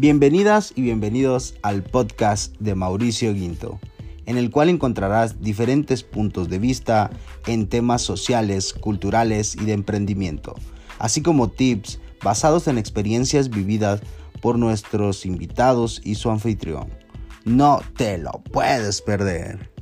Bienvenidas y bienvenidos al podcast de Mauricio Guinto, en el cual encontrarás diferentes puntos de vista en temas sociales, culturales y de emprendimiento, así como tips basados en experiencias vividas por nuestros invitados y su anfitrión. No te lo puedes perder.